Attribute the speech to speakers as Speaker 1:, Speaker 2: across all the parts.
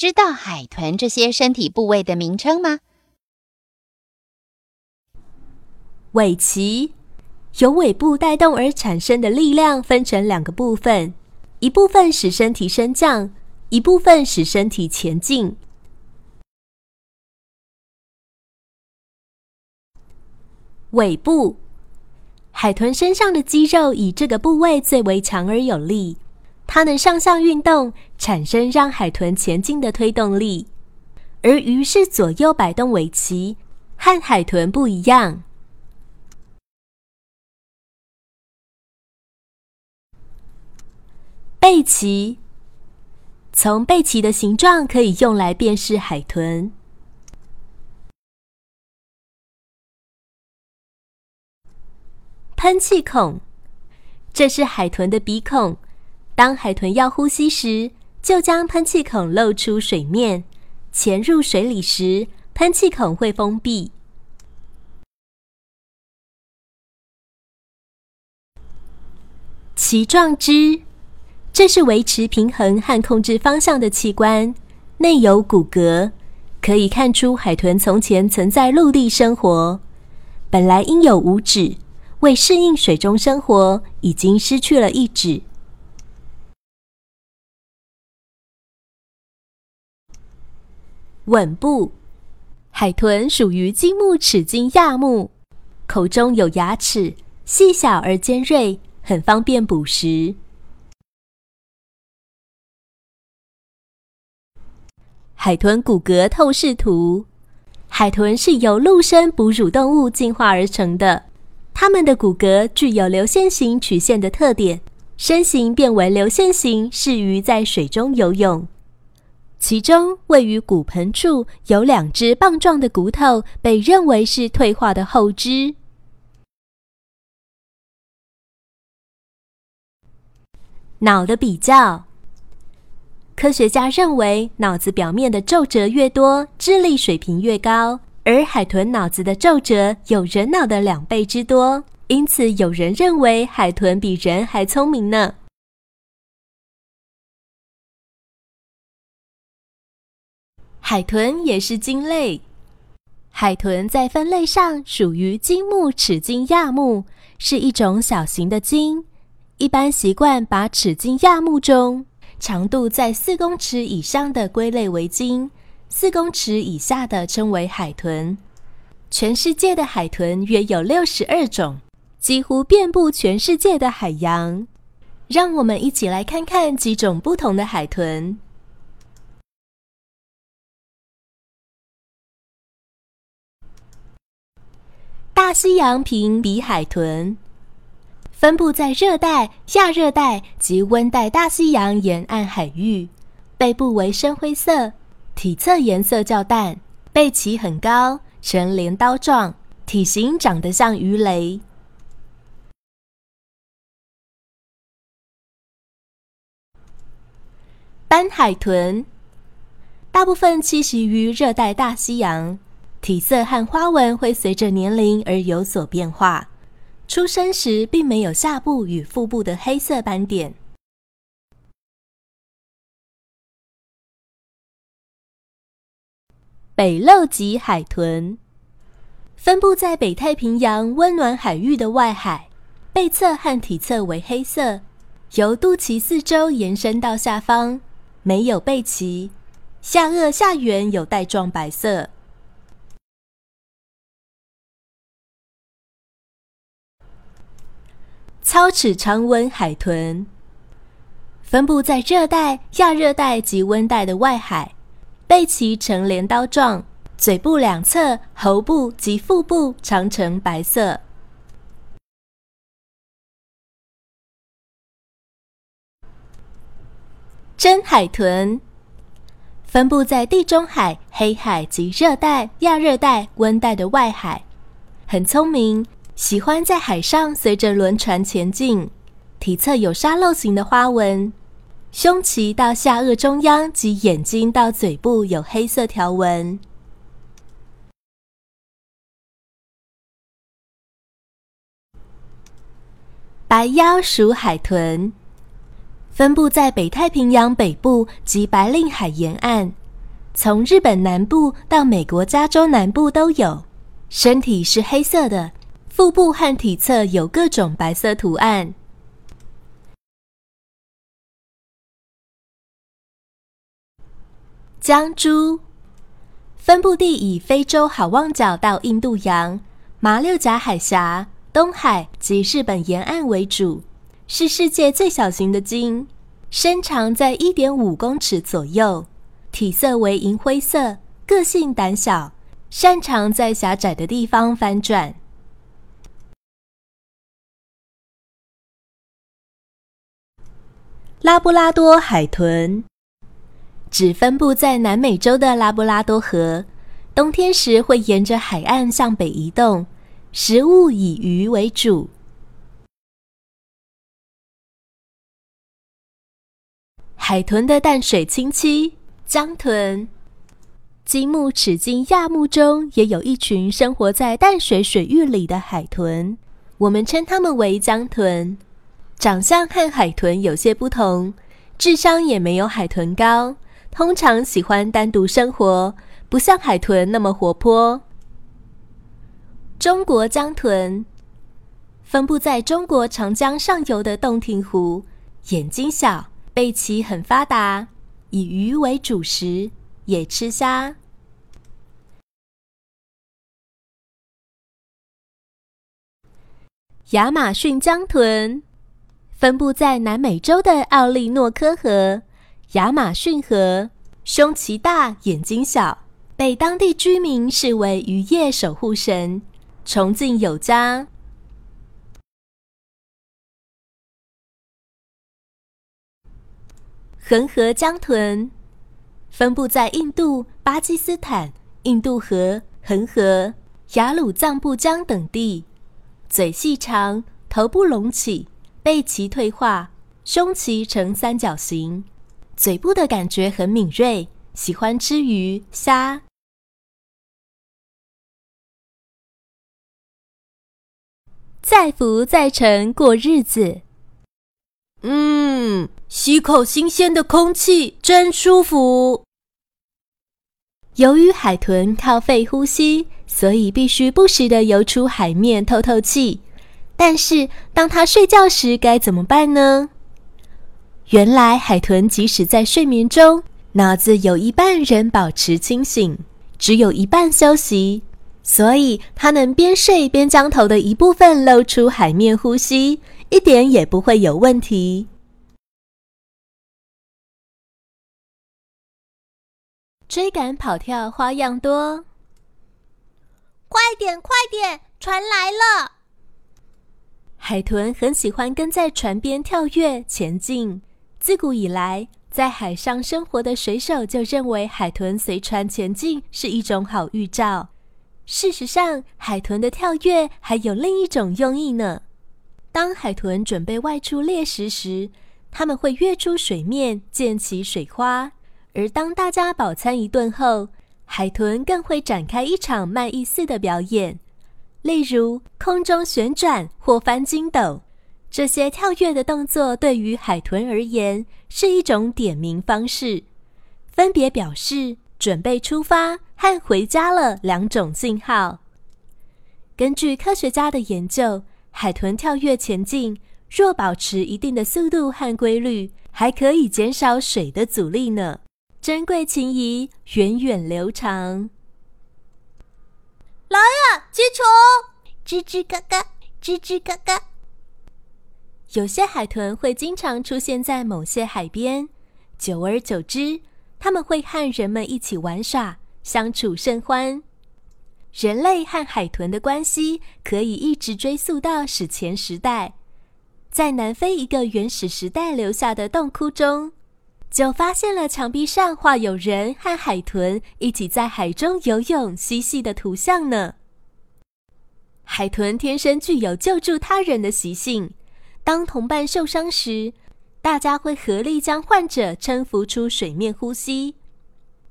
Speaker 1: 知道海豚这些身体部位的名称吗？
Speaker 2: 尾鳍由尾部带动而产生的力量分成两个部分，一部分使身体升降，一部分使身体前进。尾部，海豚身上的肌肉以这个部位最为强而有力。它能上下运动，产生让海豚前进的推动力，而鱼是左右摆动尾鳍，和海豚不一样。背鳍，从背鳍的形状可以用来辨识海豚。喷气孔，这是海豚的鼻孔。当海豚要呼吸时，就将喷气孔露出水面；潜入水里时，喷气孔会封闭。鳍状肢，这是维持平衡和控制方向的器官，内有骨骼，可以看出海豚从前曾在陆地生活，本来应有五指，为适应水中生活，已经失去了一指。吻部，海豚属于金目齿鲸亚目，口中有牙齿，细小而尖锐，很方便捕食。海豚骨骼透视图，海豚是由陆生哺乳动物进化而成的，它们的骨骼具有流线型曲线的特点，身形变为流线型，适于在水中游泳。其中位于骨盆处有两只棒状的骨头，被认为是退化的后肢。脑的比较，科学家认为脑子表面的皱褶越多，智力水平越高，而海豚脑子的皱褶有人脑的两倍之多，因此有人认为海豚比人还聪明呢。海豚也是鲸类。海豚在分类上属于鲸目齿鲸亚目，是一种小型的鲸。一般习惯把齿鲸亚目中长度在四公尺以上的归类为鲸，四公尺以下的称为海豚。全世界的海豚约有六十二种，几乎遍布全世界的海洋。让我们一起来看看几种不同的海豚。大西洋平鼻海豚分布在热带、亚热带及温带大西洋沿岸海域，背部为深灰色，体侧颜色较淡，背鳍很高，呈镰刀状，体型长得像鱼雷。斑海豚大部分栖息于热带大西洋。体色和花纹会随着年龄而有所变化。出生时并没有下部与腹部的黑色斑点。北漏脊海豚分布在北太平洋温暖海域的外海，背侧和体侧为黑色，由肚脐四周延伸到下方，没有背鳍，下颚下缘有带状白色。超齿长吻海豚分布在热带、亚热带及温带的外海，背鳍呈镰刀状，嘴部两侧、喉部及腹部常呈白色。真海豚分布在地中海、黑海及热带、亚热带、温带的外海，很聪明，喜欢在海上随着轮船前进。体侧有沙漏形的花纹，胸鳍到下颚中央及眼睛到嘴部有黑色条纹。白腰鼠海豚分布在北太平洋北部及白令海沿岸，从日本南部到美国加州南部都有。身体是黑色的，腹部和体侧有各种白色图案。江珠分布地以非洲好望角到印度洋、马六甲海峡。东海及日本沿岸为主，是世界最小型的鲸，身长在一点五公尺左右，体色为银灰色，个性胆小，擅长在狭窄的地方翻转。拉布拉多海豚只分布在南美洲的拉布拉多河，冬天时会沿着海岸向北移动。食物以鱼为主。海豚的淡水亲戚江豚，金目齿鲸亚目中也有一群生活在淡水水域里的海豚，我们称它们为江豚。长相和海豚有些不同，智商也没有海豚高，通常喜欢单独生活，不像海豚那么活泼。中国江豚分布在中国长江上游的洞庭湖，眼睛小，背鳍很发达，以鱼为主食，也吃虾。亚马逊江豚分布在南美洲的奥利诺科河、亚马逊河，胸鳍大，眼睛小，被当地居民视为渔业守护神。崇敬有加。恒河江豚分布在印度、巴基斯坦、印度河、恒河、雅鲁藏布江等地。嘴细长，头部隆起，背鳍退化，胸鳍呈三角形，嘴部的感觉很敏锐，喜欢吃鱼虾。再浮再沉过日子，嗯，吸口新鲜的空气真舒服。由于海豚靠肺呼吸，所以必须不时的游出海面透透气。但是，当它睡觉时该怎么办呢？原来，海豚即使在睡眠中，脑子有一半仍保持清醒，只有一半休息。所以，它能边睡边将头的一部分露出海面呼吸，一点也不会有问题。追赶跑跳花样多，
Speaker 3: 快点快点，船来了！
Speaker 2: 海豚很喜欢跟在船边跳跃前进。自古以来，在海上生活的水手就认为海豚随船前进是一种好预兆。事实上，海豚的跳跃还有另一种用意呢。当海豚准备外出猎食时，它们会跃出水面溅起水花；而当大家饱餐一顿后，海豚更会展开一场卖艺似的表演，例如空中旋转或翻筋斗。这些跳跃的动作对于海豚而言是一种点名方式，分别表示。准备出发和回家了两种信号。根据科学家的研究，海豚跳跃前进，若保持一定的速度和规律，还可以减少水的阻力呢。珍贵情谊源远流长。
Speaker 3: 来啊，接球！吱吱嘎嘎，吱吱嘎嘎。
Speaker 2: 有些海豚会经常出现在某些海边，久而久之。他们会和人们一起玩耍，相处甚欢。人类和海豚的关系可以一直追溯到史前时代，在南非一个原始时代留下的洞窟中，就发现了墙壁上画有人和海豚一起在海中游泳嬉戏的图像呢。海豚天生具有救助他人的习性，当同伴受伤时，大家会合力将患者撑浮出水面呼吸。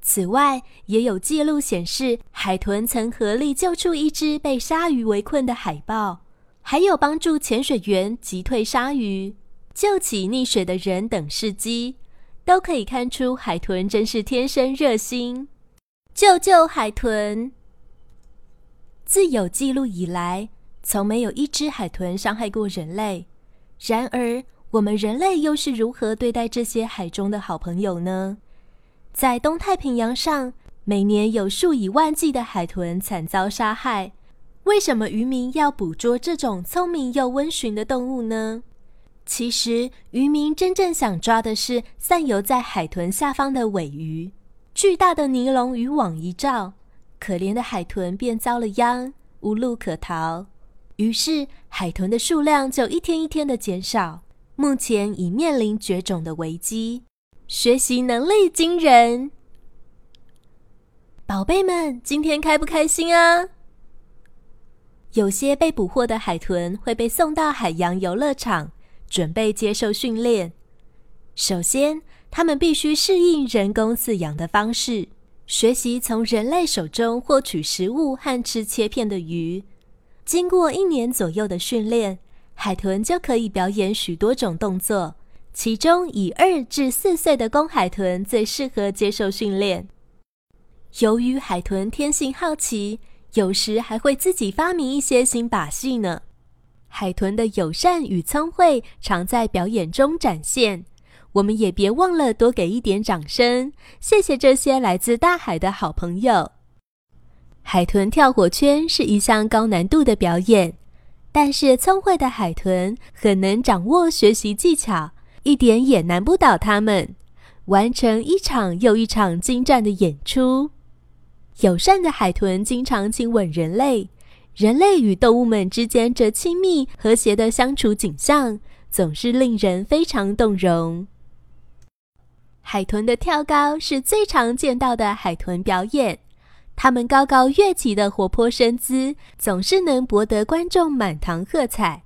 Speaker 2: 此外，也有记录显示，海豚曾合力救出一只被鲨鱼围困的海豹，还有帮助潜水员击退鲨鱼、救起溺水的人等事迹，都可以看出海豚真是天生热心。救救海豚！自有记录以来，从没有一只海豚伤害过人类。然而，我们人类又是如何对待这些海中的好朋友呢？在东太平洋上，每年有数以万计的海豚惨遭杀害。为什么渔民要捕捉这种聪明又温驯的动物呢？其实，渔民真正想抓的是散游在海豚下方的尾鱼。巨大的尼龙渔网一照，可怜的海豚便遭了殃，无路可逃。于是，海豚的数量就一天一天的减少，目前已面临绝种的危机。学习能力惊人，宝贝们，今天开不开心啊？有些被捕获的海豚会被送到海洋游乐场，准备接受训练。首先，他们必须适应人工饲养的方式，学习从人类手中获取食物和吃切片的鱼。经过一年左右的训练，海豚就可以表演许多种动作。其中，以二至四岁的公海豚最适合接受训练。由于海豚天性好奇，有时还会自己发明一些新把戏呢。海豚的友善与聪慧常在表演中展现。我们也别忘了多给一点掌声，谢谢这些来自大海的好朋友。海豚跳火圈是一项高难度的表演，但是聪慧的海豚很能掌握学习技巧。一点也难不倒他们，完成一场又一场精湛的演出。友善的海豚经常亲吻人类，人类与动物们之间这亲密和谐的相处景象，总是令人非常动容。海豚的跳高是最常见到的海豚表演，它们高高跃起的活泼身姿，总是能博得观众满堂喝彩。